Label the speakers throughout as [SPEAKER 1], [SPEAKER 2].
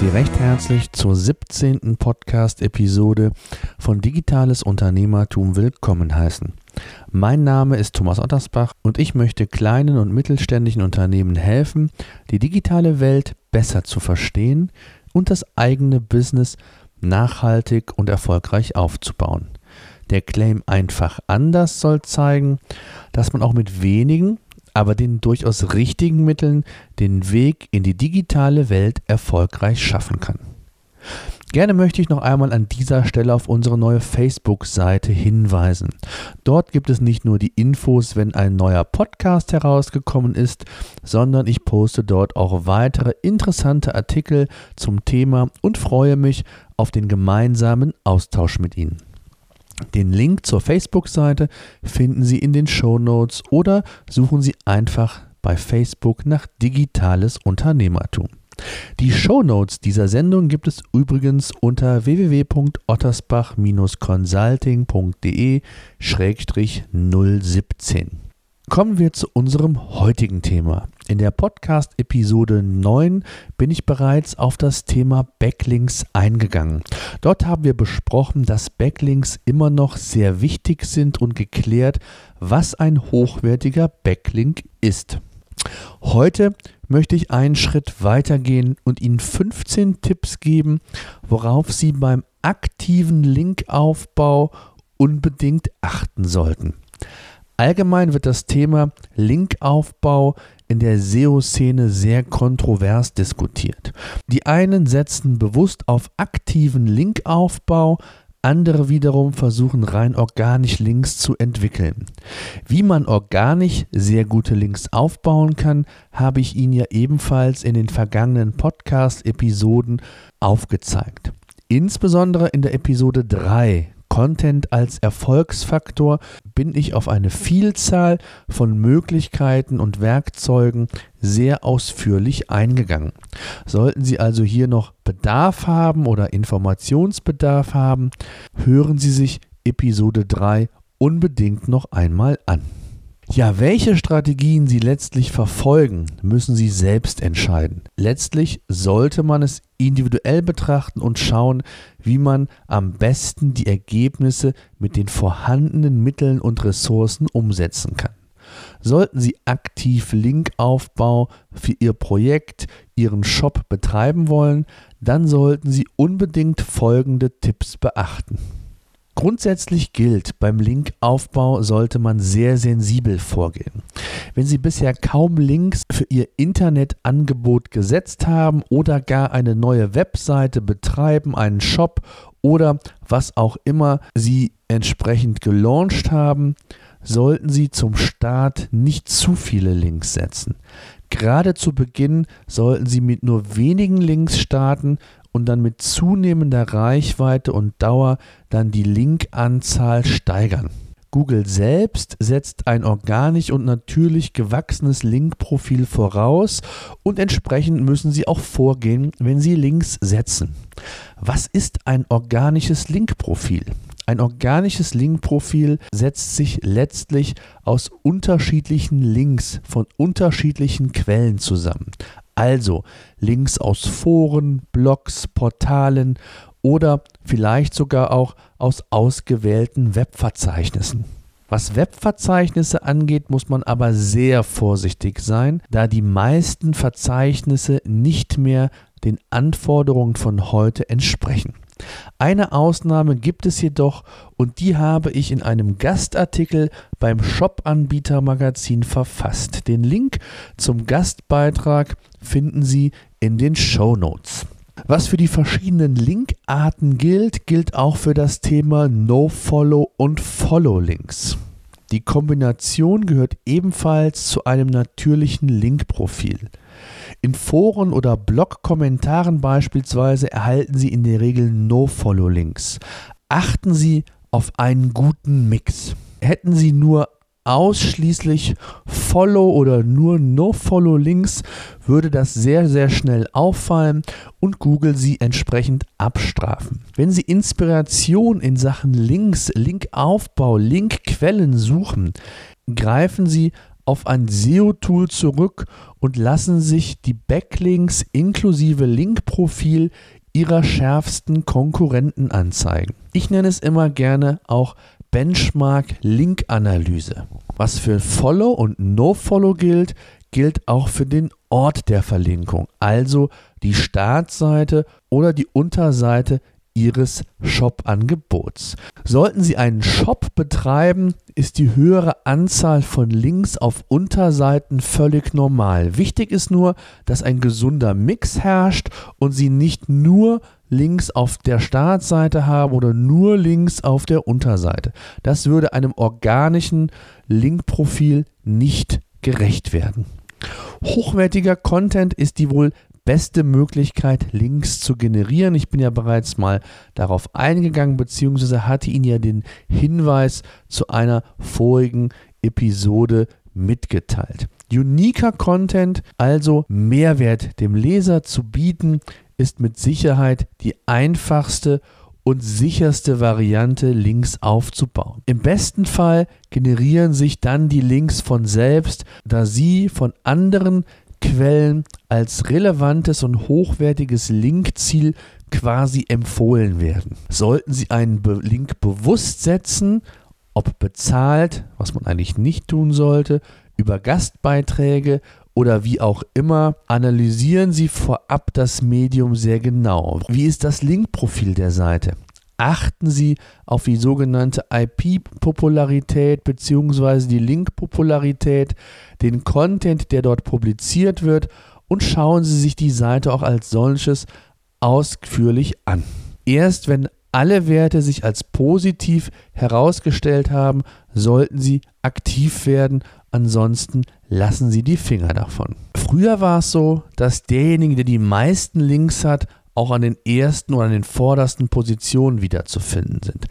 [SPEAKER 1] Sie recht herzlich zur 17. Podcast-Episode von Digitales Unternehmertum willkommen heißen. Mein Name ist Thomas Ottersbach und ich möchte kleinen und mittelständischen Unternehmen helfen, die digitale Welt besser zu verstehen und das eigene Business nachhaltig und erfolgreich aufzubauen. Der Claim einfach anders soll zeigen, dass man auch mit wenigen aber den durchaus richtigen Mitteln den Weg in die digitale Welt erfolgreich schaffen kann. Gerne möchte ich noch einmal an dieser Stelle auf unsere neue Facebook-Seite hinweisen. Dort gibt es nicht nur die Infos, wenn ein neuer Podcast herausgekommen ist, sondern ich poste dort auch weitere interessante Artikel zum Thema und freue mich auf den gemeinsamen Austausch mit Ihnen. Den Link zur Facebook-Seite finden Sie in den Show Notes oder suchen Sie einfach bei Facebook nach Digitales Unternehmertum. Die Show Notes dieser Sendung gibt es übrigens unter www.ottersbach-consulting.de-017. Kommen wir zu unserem heutigen Thema. In der Podcast-Episode 9 bin ich bereits auf das Thema Backlinks eingegangen. Dort haben wir besprochen, dass Backlinks immer noch sehr wichtig sind und geklärt, was ein hochwertiger Backlink ist. Heute möchte ich einen Schritt weitergehen und Ihnen 15 Tipps geben, worauf Sie beim aktiven Linkaufbau unbedingt achten sollten. Allgemein wird das Thema Linkaufbau in der SEO-Szene sehr kontrovers diskutiert. Die einen setzen bewusst auf aktiven Linkaufbau, andere wiederum versuchen rein organisch Links zu entwickeln. Wie man organisch sehr gute Links aufbauen kann, habe ich Ihnen ja ebenfalls in den vergangenen Podcast-Episoden aufgezeigt. Insbesondere in der Episode 3 Content als Erfolgsfaktor bin ich auf eine Vielzahl von Möglichkeiten und Werkzeugen sehr ausführlich eingegangen. Sollten Sie also hier noch Bedarf haben oder Informationsbedarf haben, hören Sie sich Episode 3 unbedingt noch einmal an. Ja, welche Strategien Sie letztlich verfolgen, müssen Sie selbst entscheiden. Letztlich sollte man es individuell betrachten und schauen, wie man am besten die Ergebnisse mit den vorhandenen Mitteln und Ressourcen umsetzen kann. Sollten Sie aktiv Linkaufbau für Ihr Projekt, Ihren Shop betreiben wollen, dann sollten Sie unbedingt folgende Tipps beachten. Grundsätzlich gilt, beim Linkaufbau sollte man sehr sensibel vorgehen. Wenn Sie bisher kaum Links für Ihr Internetangebot gesetzt haben oder gar eine neue Webseite betreiben, einen Shop oder was auch immer Sie entsprechend gelauncht haben, sollten Sie zum Start nicht zu viele Links setzen. Gerade zu Beginn sollten Sie mit nur wenigen Links starten und dann mit zunehmender Reichweite und Dauer dann die Linkanzahl steigern. Google selbst setzt ein organisch und natürlich gewachsenes Linkprofil voraus und entsprechend müssen Sie auch vorgehen, wenn Sie Links setzen. Was ist ein organisches Linkprofil? Ein organisches Linkprofil setzt sich letztlich aus unterschiedlichen Links von unterschiedlichen Quellen zusammen. Also Links aus Foren, Blogs, Portalen oder vielleicht sogar auch aus ausgewählten Webverzeichnissen. Was Webverzeichnisse angeht, muss man aber sehr vorsichtig sein, da die meisten Verzeichnisse nicht mehr den Anforderungen von heute entsprechen. Eine Ausnahme gibt es jedoch und die habe ich in einem Gastartikel beim Shop-Anbieter-Magazin verfasst. Den Link zum Gastbeitrag finden Sie in den Show Notes. Was für die verschiedenen Linkarten gilt, gilt auch für das Thema No-Follow und Follow-Links. Die Kombination gehört ebenfalls zu einem natürlichen Linkprofil. In Foren oder Blog-Kommentaren beispielsweise erhalten Sie in der Regel No-Follow-Links. Achten Sie auf einen guten Mix. Hätten Sie nur ausschließlich Follow oder nur No-Follow Links, würde das sehr, sehr schnell auffallen und Google sie entsprechend abstrafen. Wenn Sie Inspiration in Sachen Links, Linkaufbau, Linkquellen suchen, greifen Sie auf ein SEO-Tool zurück und lassen sich die Backlinks inklusive Linkprofil ihrer schärfsten Konkurrenten anzeigen. Ich nenne es immer gerne auch Benchmark-Link-Analyse. Was für Follow und No-Follow gilt, gilt auch für den Ort der Verlinkung, also die Startseite oder die Unterseite Ihres Shop-Angebots. Sollten Sie einen Shop betreiben, ist die höhere Anzahl von Links auf Unterseiten völlig normal. Wichtig ist nur, dass ein gesunder Mix herrscht und Sie nicht nur Links auf der Startseite haben oder nur Links auf der Unterseite. Das würde einem organischen Linkprofil nicht gerecht werden. Hochwertiger Content ist die wohl beste Möglichkeit, Links zu generieren. Ich bin ja bereits mal darauf eingegangen, beziehungsweise hatte Ihnen ja den Hinweis zu einer vorigen Episode mitgeteilt. Uniker Content, also Mehrwert dem Leser zu bieten, ist mit Sicherheit die einfachste und sicherste Variante, Links aufzubauen. Im besten Fall generieren sich dann die Links von selbst, da sie von anderen Quellen als relevantes und hochwertiges Linkziel quasi empfohlen werden. Sollten Sie einen Link bewusst setzen, ob bezahlt, was man eigentlich nicht tun sollte, über Gastbeiträge oder wie auch immer, analysieren Sie vorab das Medium sehr genau. Wie ist das Linkprofil der Seite? Achten Sie auf die sogenannte IP-Popularität bzw. die Link-Popularität, den Content, der dort publiziert wird und schauen Sie sich die Seite auch als solches ausführlich an. Erst wenn alle Werte sich als positiv herausgestellt haben, sollten Sie aktiv werden, ansonsten lassen Sie die Finger davon. Früher war es so, dass derjenige, der die meisten Links hat, auch an den ersten oder an den vordersten Positionen wiederzufinden sind.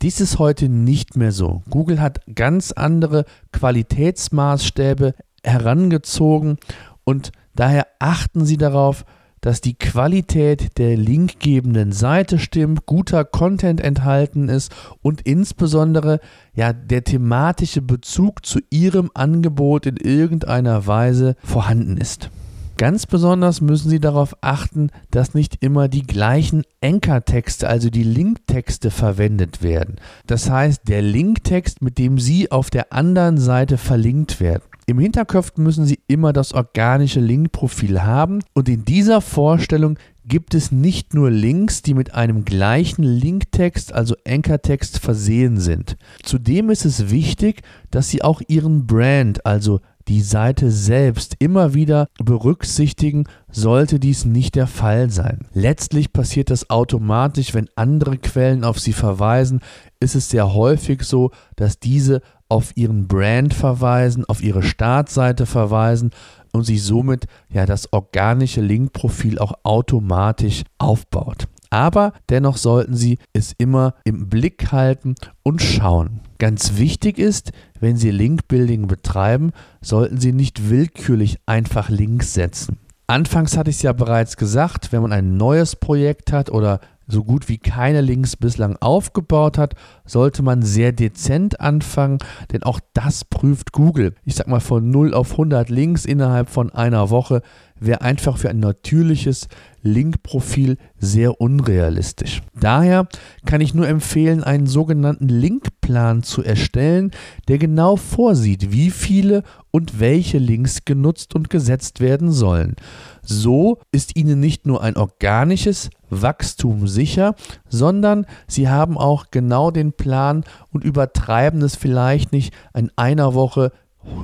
[SPEAKER 1] Dies ist heute nicht mehr so. Google hat ganz andere Qualitätsmaßstäbe herangezogen und daher achten Sie darauf, dass die Qualität der linkgebenden Seite stimmt, guter Content enthalten ist und insbesondere ja der thematische Bezug zu Ihrem Angebot in irgendeiner Weise vorhanden ist. Ganz besonders müssen Sie darauf achten, dass nicht immer die gleichen Anchor-Texte, also die Linktexte verwendet werden. Das heißt, der Linktext, mit dem Sie auf der anderen Seite verlinkt werden. Im Hinterkopf müssen Sie immer das organische Linkprofil haben und in dieser Vorstellung gibt es nicht nur Links, die mit einem gleichen Linktext, also Anchor-Text versehen sind. Zudem ist es wichtig, dass Sie auch Ihren Brand, also die Seite selbst immer wieder berücksichtigen, sollte dies nicht der Fall sein. Letztlich passiert das automatisch, wenn andere Quellen auf sie verweisen, ist es sehr häufig so, dass diese auf ihren Brand verweisen, auf ihre Startseite verweisen und sich somit ja das organische Linkprofil auch automatisch aufbaut. Aber dennoch sollten Sie es immer im Blick halten und schauen. Ganz wichtig ist, wenn Sie Linkbuilding betreiben, sollten Sie nicht willkürlich einfach Links setzen. Anfangs hatte ich es ja bereits gesagt, wenn man ein neues Projekt hat oder so gut wie keine Links bislang aufgebaut hat, sollte man sehr dezent anfangen, denn auch das prüft Google. Ich sag mal von 0 auf 100 Links innerhalb von einer Woche wäre einfach für ein natürliches Linkprofil sehr unrealistisch. Daher kann ich nur empfehlen, einen sogenannten Linkplan zu erstellen, der genau vorsieht, wie viele und welche Links genutzt und gesetzt werden sollen. So ist Ihnen nicht nur ein organisches Wachstum sicher, sondern Sie haben auch genau den Plan und übertreiben es vielleicht nicht in einer Woche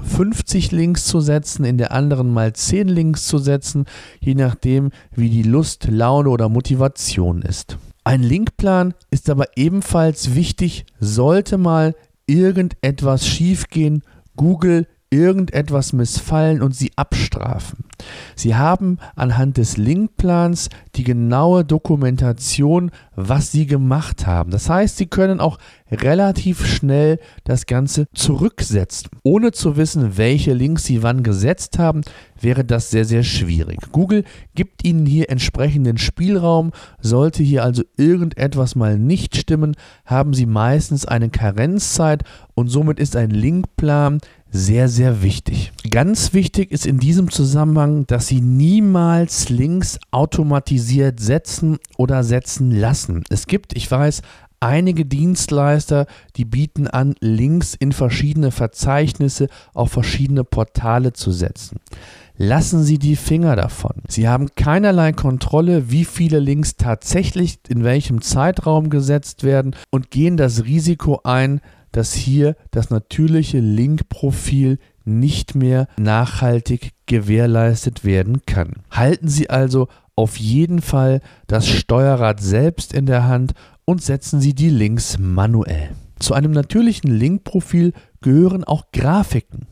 [SPEAKER 1] 50 Links zu setzen, in der anderen mal 10 Links zu setzen, je nachdem, wie die Lust, Laune oder Motivation ist. Ein Linkplan ist aber ebenfalls wichtig, sollte mal irgendetwas schiefgehen, Google irgendetwas missfallen und sie abstrafen. Sie haben anhand des Linkplans die genaue Dokumentation, was Sie gemacht haben. Das heißt, Sie können auch relativ schnell das Ganze zurücksetzen. Ohne zu wissen, welche Links Sie wann gesetzt haben, wäre das sehr, sehr schwierig. Google gibt Ihnen hier entsprechenden Spielraum. Sollte hier also irgendetwas mal nicht stimmen, haben Sie meistens eine Karenzzeit und somit ist ein Linkplan sehr, sehr wichtig. Ganz wichtig ist in diesem Zusammenhang, dass Sie niemals Links automatisiert setzen oder setzen lassen. Es gibt, ich weiß, einige Dienstleister, die bieten an, Links in verschiedene Verzeichnisse auf verschiedene Portale zu setzen. Lassen Sie die Finger davon. Sie haben keinerlei Kontrolle, wie viele Links tatsächlich in welchem Zeitraum gesetzt werden und gehen das Risiko ein, dass hier das natürliche Linkprofil nicht mehr nachhaltig gewährleistet werden kann. Halten Sie also auf jeden Fall das Steuerrad selbst in der Hand und setzen Sie die Links manuell. Zu einem natürlichen Linkprofil gehören auch Grafiken.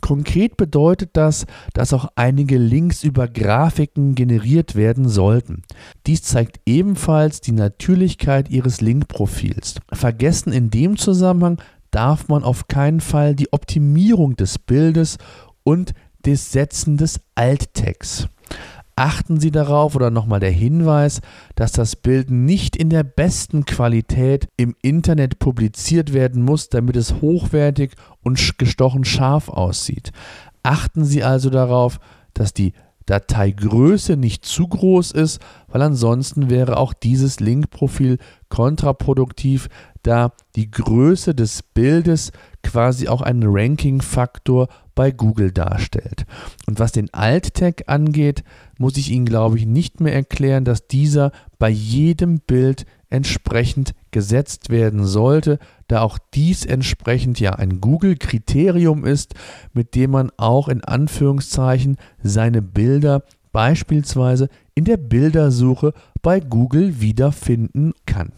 [SPEAKER 1] Konkret bedeutet das, dass auch einige Links über Grafiken generiert werden sollten. Dies zeigt ebenfalls die Natürlichkeit Ihres Linkprofils. Vergessen in dem Zusammenhang darf man auf keinen Fall die Optimierung des Bildes und des Setzen des Alttext. Achten Sie darauf oder nochmal der Hinweis, dass das Bild nicht in der besten Qualität im Internet publiziert werden muss, damit es hochwertig und gestochen scharf aussieht. Achten Sie also darauf, dass die Dateigröße nicht zu groß ist, weil ansonsten wäre auch dieses Linkprofil kontraproduktiv, da die Größe des Bildes quasi auch einen Ranking-Faktor bei Google darstellt. Und was den Alt-Tag angeht, muss ich Ihnen, glaube ich, nicht mehr erklären, dass dieser bei jedem Bild entsprechend gesetzt werden sollte, da auch dies entsprechend ja ein Google-Kriterium ist, mit dem man auch in Anführungszeichen seine Bilder beispielsweise in der Bildersuche bei Google wiederfinden kann.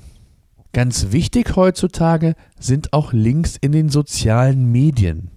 [SPEAKER 1] Ganz wichtig heutzutage sind auch Links in den sozialen Medien.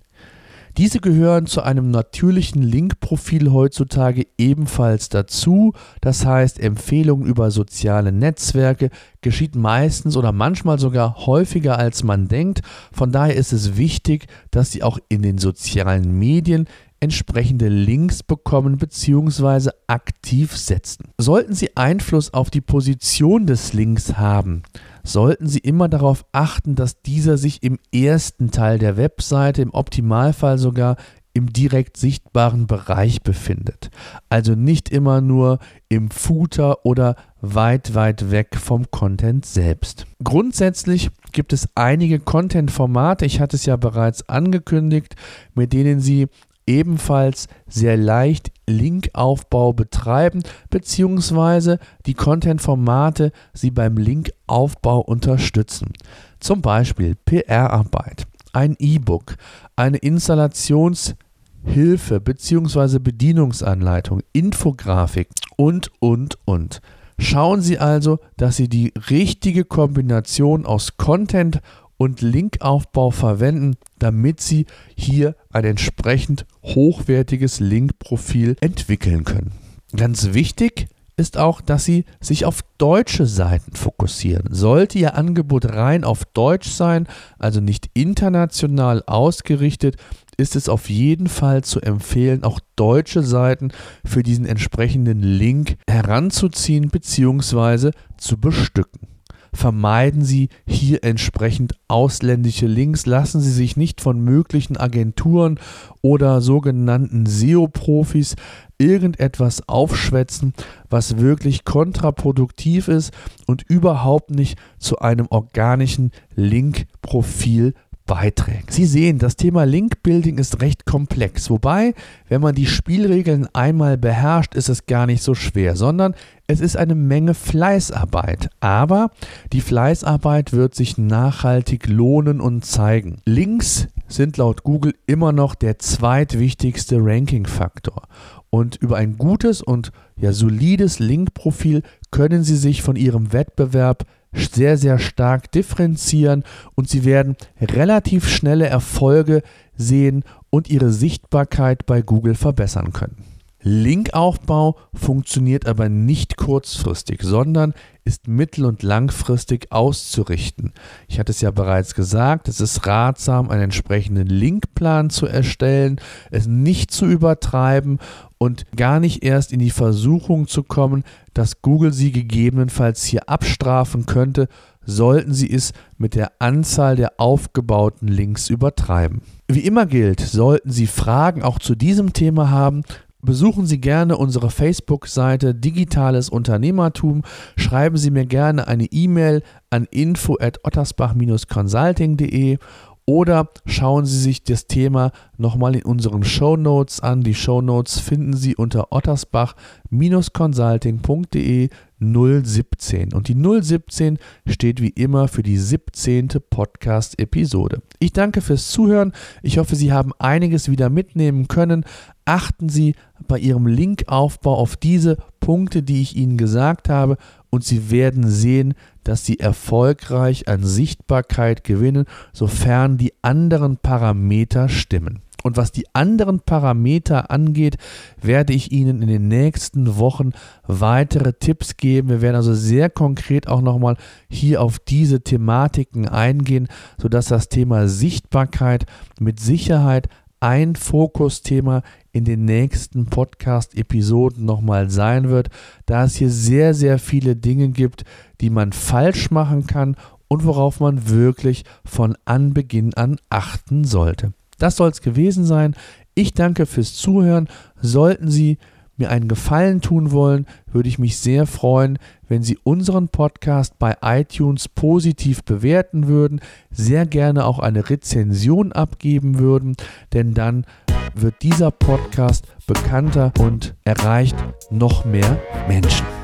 [SPEAKER 1] Diese gehören zu einem natürlichen Linkprofil heutzutage ebenfalls dazu. Das heißt, Empfehlungen über soziale Netzwerke geschieht meistens oder manchmal sogar häufiger als man denkt. Von daher ist es wichtig, dass Sie auch in den sozialen Medien entsprechende Links bekommen bzw. aktiv setzen. Sollten Sie Einfluss auf die Position des Links haben, sollten Sie immer darauf achten, dass dieser sich im ersten Teil der Webseite, im Optimalfall sogar im direkt sichtbaren Bereich befindet. Also nicht immer nur im Footer oder weit, weit weg vom Content selbst. Grundsätzlich gibt es einige Content-Formate, ich hatte es ja bereits angekündigt, mit denen Sie ebenfalls sehr leicht Linkaufbau betreiben, beziehungsweise die Content-Formate sie beim Linkaufbau unterstützen. Zum Beispiel PR-Arbeit, ein E-Book, eine Installationshilfe bzw. Bedienungsanleitung, Infografik und, und, und. Schauen Sie also, dass Sie die richtige Kombination aus Content und Linkaufbau verwenden, damit Sie hier ein entsprechend hochwertiges Linkprofil entwickeln können. Ganz wichtig ist auch, dass Sie sich auf deutsche Seiten fokussieren. Sollte Ihr Angebot rein auf Deutsch sein, also nicht international ausgerichtet, ist es auf jeden Fall zu empfehlen, auch deutsche Seiten für diesen entsprechenden Link heranzuziehen bzw. zu bestücken vermeiden Sie hier entsprechend ausländische Links. Lassen Sie sich nicht von möglichen Agenturen oder sogenannten SEO-Profis irgendetwas aufschwätzen, was wirklich kontraproduktiv ist und überhaupt nicht zu einem organischen Link-Profil beiträgt. Sie sehen, das Thema Link-Building ist recht komplex, wobei, wenn man die Spielregeln einmal beherrscht, ist es gar nicht so schwer, sondern es ist eine Menge Fleißarbeit. Aber die Fleißarbeit wird sich nachhaltig lohnen und zeigen. Links sind laut Google immer noch der zweitwichtigste Ranking-Faktor. Und über ein gutes und ja solides Link-Profil können Sie sich von Ihrem Wettbewerb sehr, sehr stark differenzieren und sie werden relativ schnelle Erfolge sehen und ihre Sichtbarkeit bei Google verbessern können. Linkaufbau funktioniert aber nicht kurzfristig, sondern ist mittel- und langfristig auszurichten. Ich hatte es ja bereits gesagt, es ist ratsam, einen entsprechenden Linkplan zu erstellen, es nicht zu übertreiben und gar nicht erst in die Versuchung zu kommen, dass Google sie gegebenenfalls hier abstrafen könnte, sollten sie es mit der Anzahl der aufgebauten Links übertreiben. Wie immer gilt, sollten Sie Fragen auch zu diesem Thema haben, Besuchen Sie gerne unsere Facebook-Seite Digitales Unternehmertum. Schreiben Sie mir gerne eine E-Mail an info at ottersbach-consulting.de oder schauen Sie sich das Thema nochmal in unseren Show Notes an. Die Show Notes finden Sie unter ottersbach-consulting.de 017. Und die 017 steht wie immer für die 17. Podcast-Episode. Ich danke fürs Zuhören. Ich hoffe, Sie haben einiges wieder mitnehmen können. Achten Sie bei Ihrem Linkaufbau auf diese Punkte, die ich Ihnen gesagt habe, und Sie werden sehen, dass Sie erfolgreich an Sichtbarkeit gewinnen, sofern die anderen Parameter stimmen. Und was die anderen Parameter angeht, werde ich Ihnen in den nächsten Wochen weitere Tipps geben. Wir werden also sehr konkret auch nochmal hier auf diese Thematiken eingehen, sodass das Thema Sichtbarkeit mit Sicherheit ein Fokusthema in den nächsten Podcast-Episoden nochmal sein wird, da es hier sehr, sehr viele Dinge gibt, die man falsch machen kann und worauf man wirklich von Anbeginn an achten sollte. Das soll es gewesen sein. Ich danke fürs Zuhören. Sollten Sie mir einen Gefallen tun wollen, würde ich mich sehr freuen, wenn Sie unseren Podcast bei iTunes positiv bewerten würden, sehr gerne auch eine Rezension abgeben würden, denn dann wird dieser Podcast bekannter und erreicht noch mehr Menschen.